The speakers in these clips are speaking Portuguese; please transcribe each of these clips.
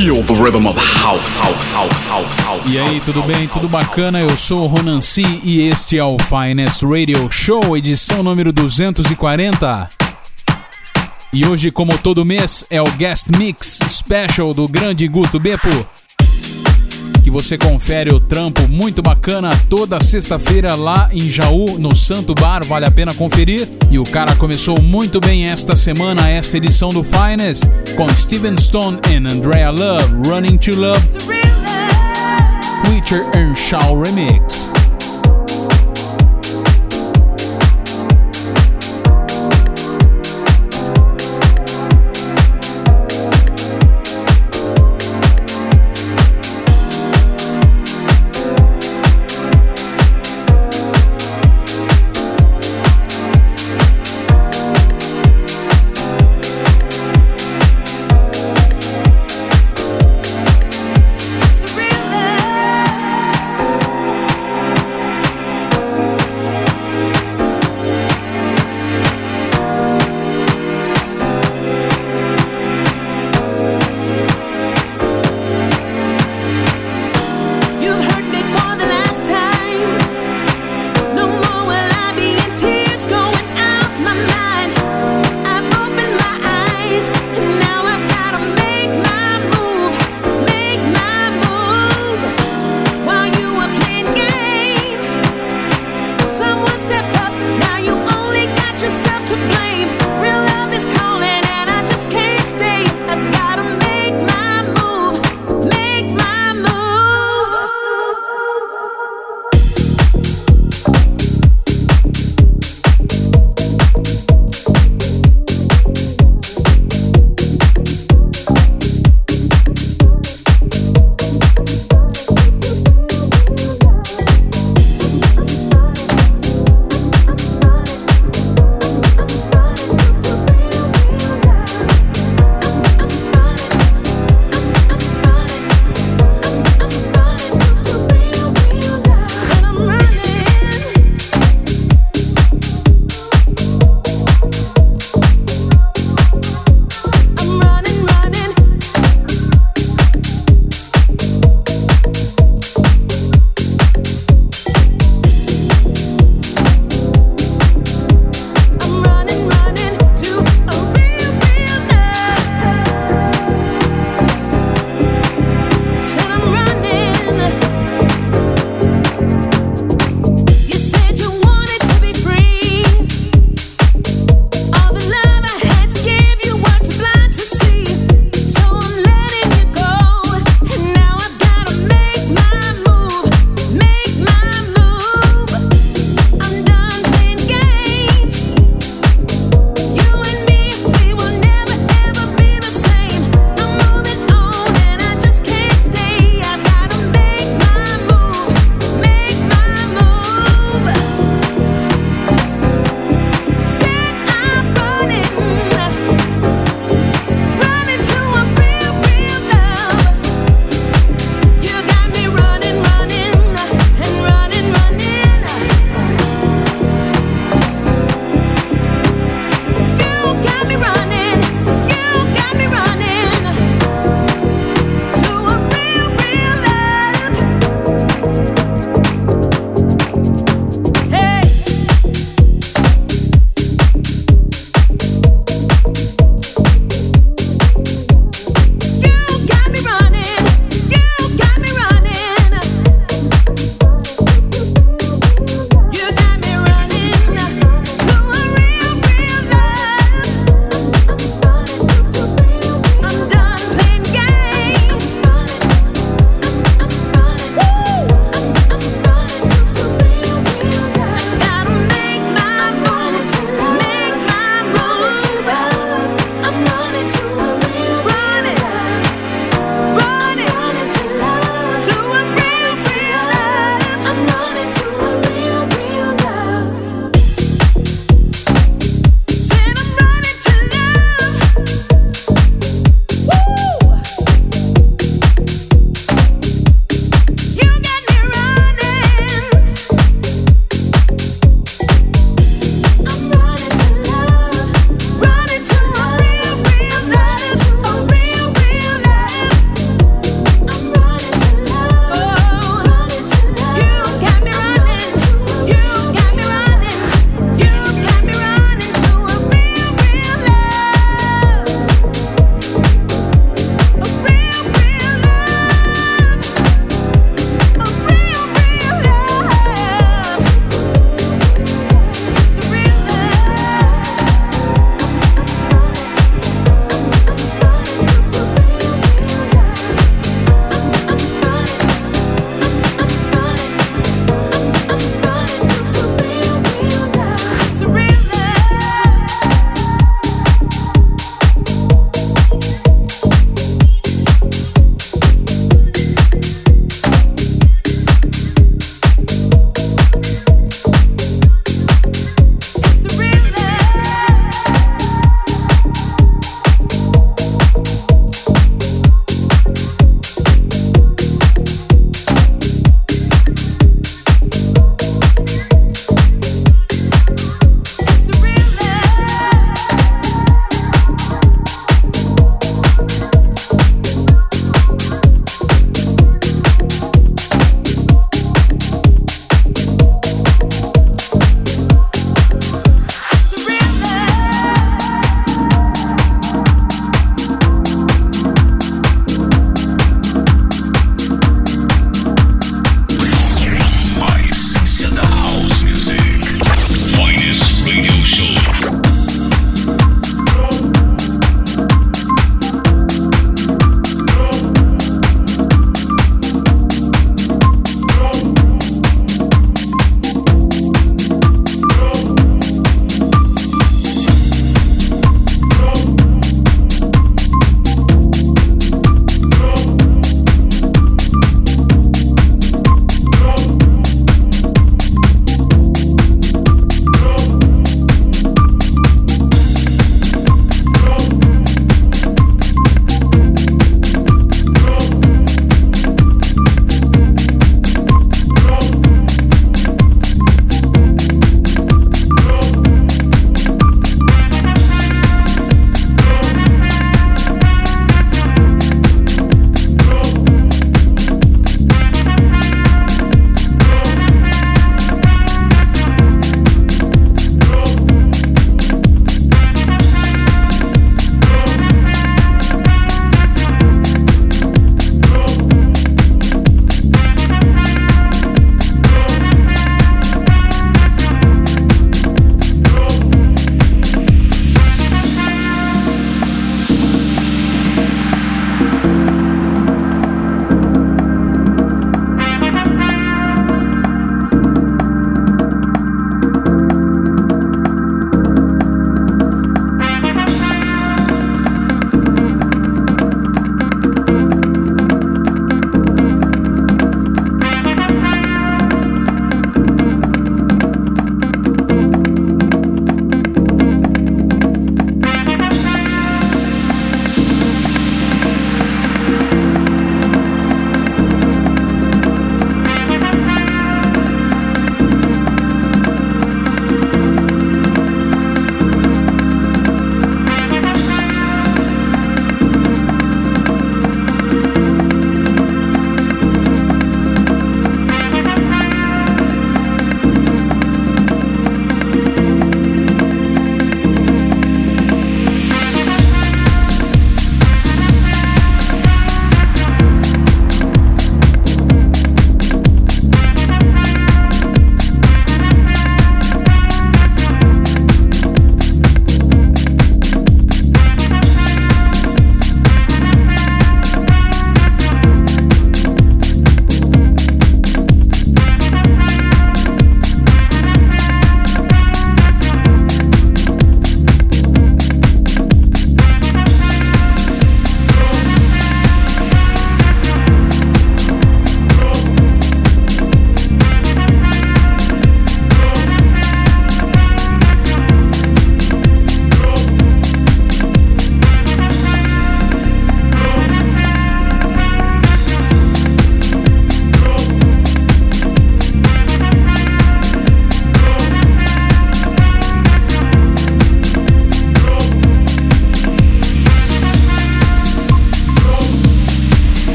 feel the rhythm of house, house, house, house, house. E aí, tudo bem? Tudo bacana? Eu sou o Ronan C e este é o Finest Radio Show, edição número 240. E hoje, como todo mês, é o Guest Mix Special do grande Guto Beppo. Que você confere o trampo muito bacana toda sexta-feira lá em Jaú, no Santo Bar, vale a pena conferir. E o cara começou muito bem esta semana, esta edição do Finest, com Steven Stone e Andrea Love, Running to Love, Witcher and Shaw Remix.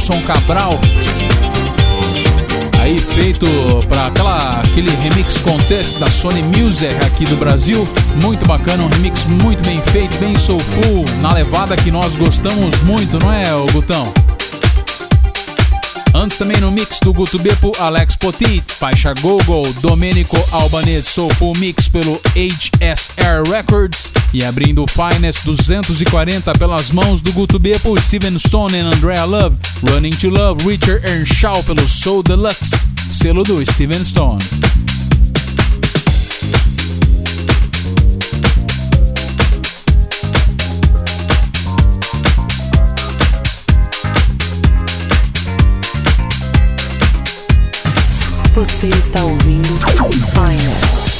Nelson Cabral. Aí feito para aquela aquele remix contest da Sony Music aqui do Brasil, muito bacana, um remix muito bem feito, bem soulful, na levada que nós gostamos muito, não é, o Gutão? Antes também no mix do Guto Bepo Alex Potit, faixa Google, Domenico Albanese, Soulful Mix pelo HSR Records. E abrindo o Finest 240 pelas mãos do Guto B por Steven Stone e Andrea Love, Running to Love, Richard Earnshaw pelo Soul Deluxe, selo do Steven Stone. Você está ouvindo Finest.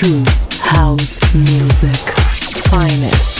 True house music. Finest.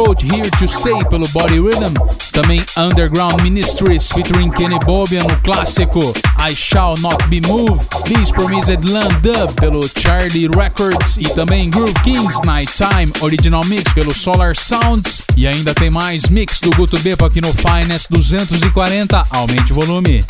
Crosscode Here to Stay pelo Body Rhythm. Também Underground Ministries featuring Kenny Bobbian no clássico I Shall Not Be Moved. This Promised Land Dub pelo Charlie Records. E também Groove Kings Nighttime Original Mix pelo Solar Sounds. E ainda tem mais mix do Guto Bepa aqui no Finest 240. Aumente o volume.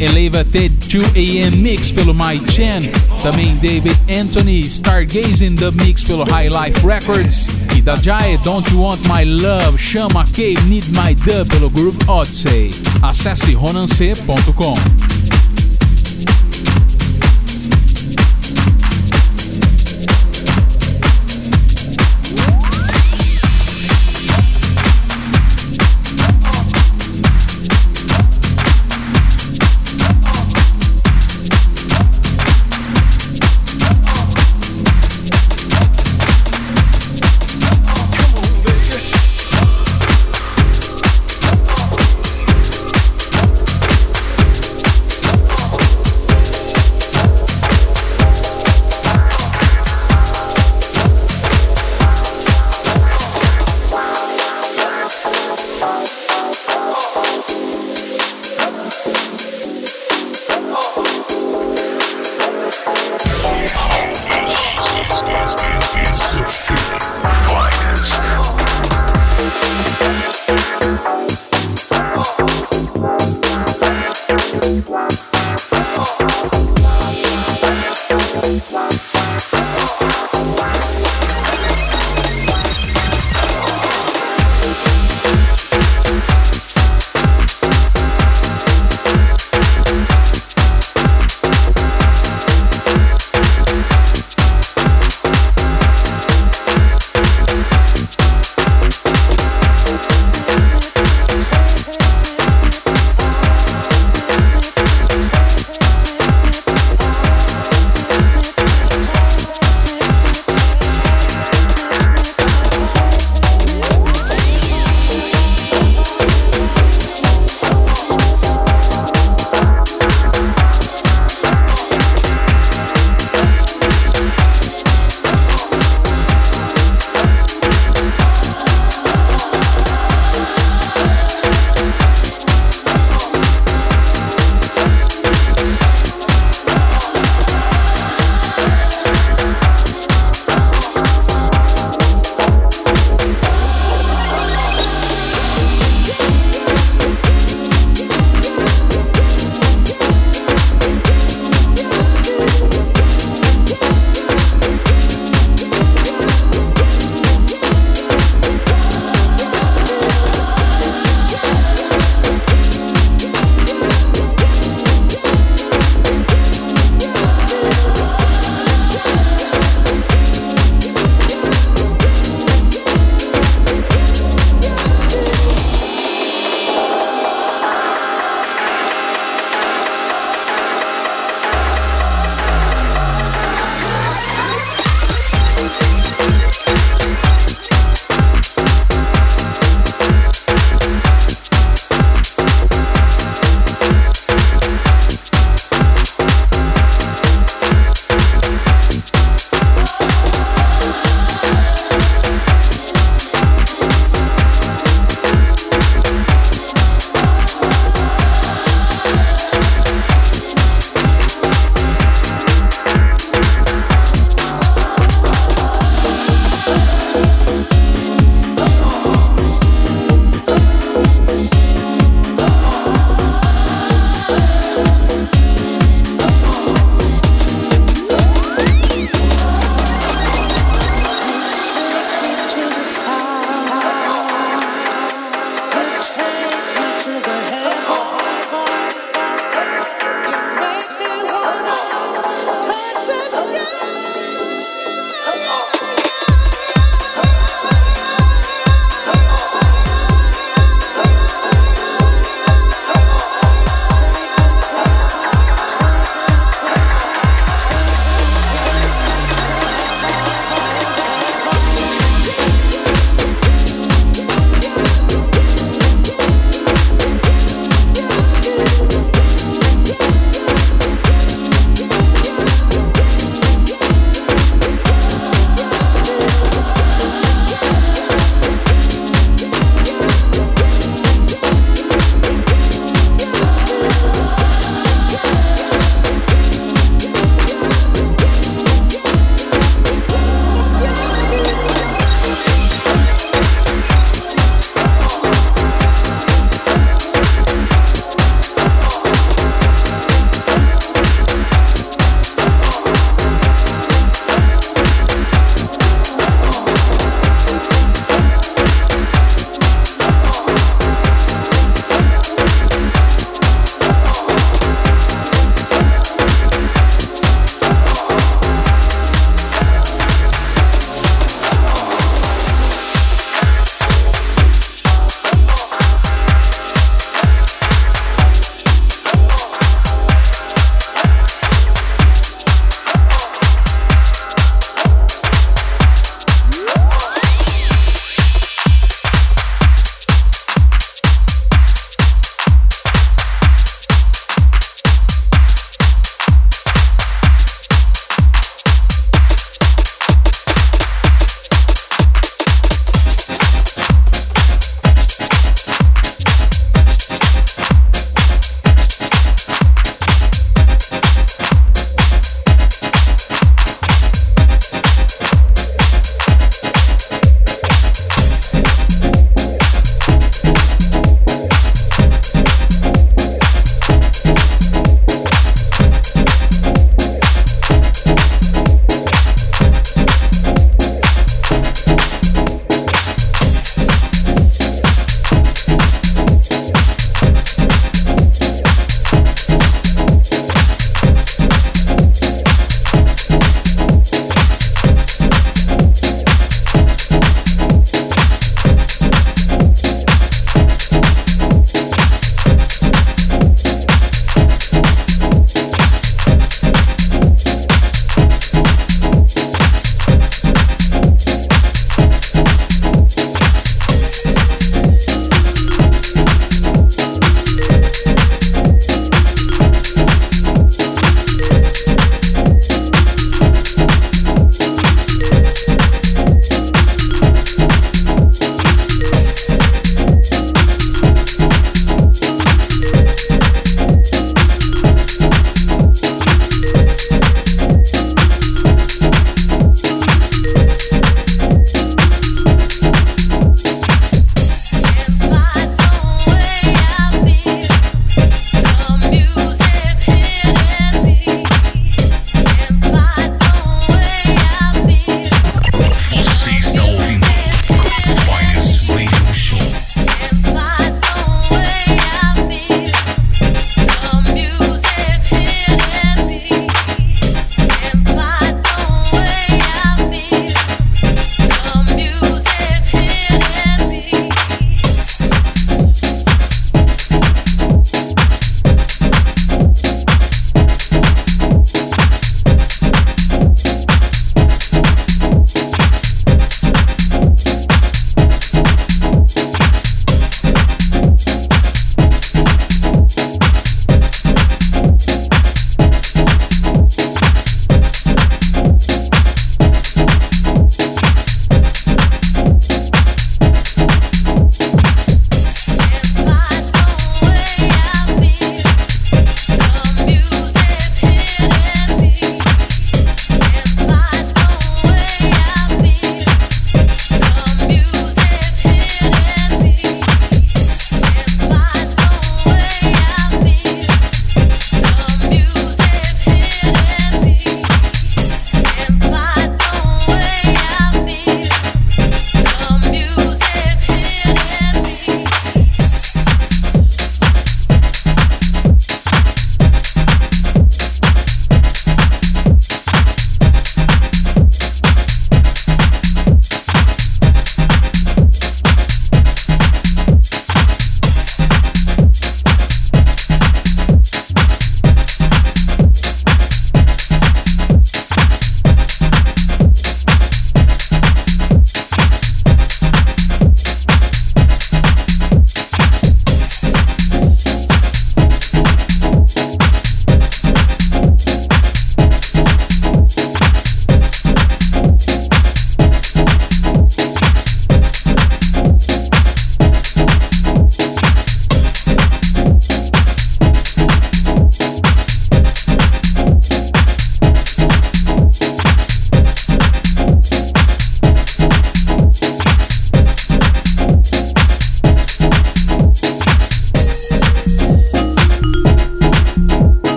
Elevated 2 AM Mix pelo My Chen. Também David Anthony Stargazing The Mix pelo High Life Records. E da Jai Don't You Want My Love, Chama K Need My Dub pelo Groove Odyssey. Acesse ronance.com.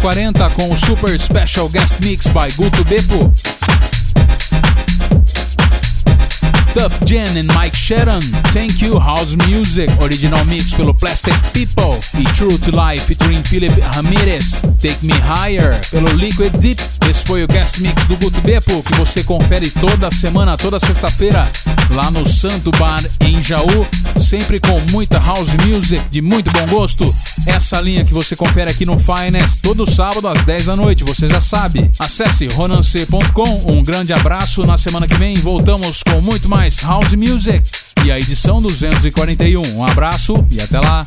240 com o Super Special Guest Mix by Guto Beppo. Tough Jen and Mike Sharon, Thank You House Music, original mix pelo Plastic People e True to Life featuring Philip Ramirez, Take Me Higher pelo Liquid Deep. Esse foi o guest mix do Guto Beppo que você confere toda semana, toda sexta-feira lá no Santo Bar em Jaú, sempre com muita house music de muito bom gosto. Essa linha que você confere aqui no Finest todo sábado às 10 da noite, você já sabe. Acesse ronance.com. Um grande abraço. Na semana que vem voltamos com muito mais house music e a edição 241. Um abraço e até lá.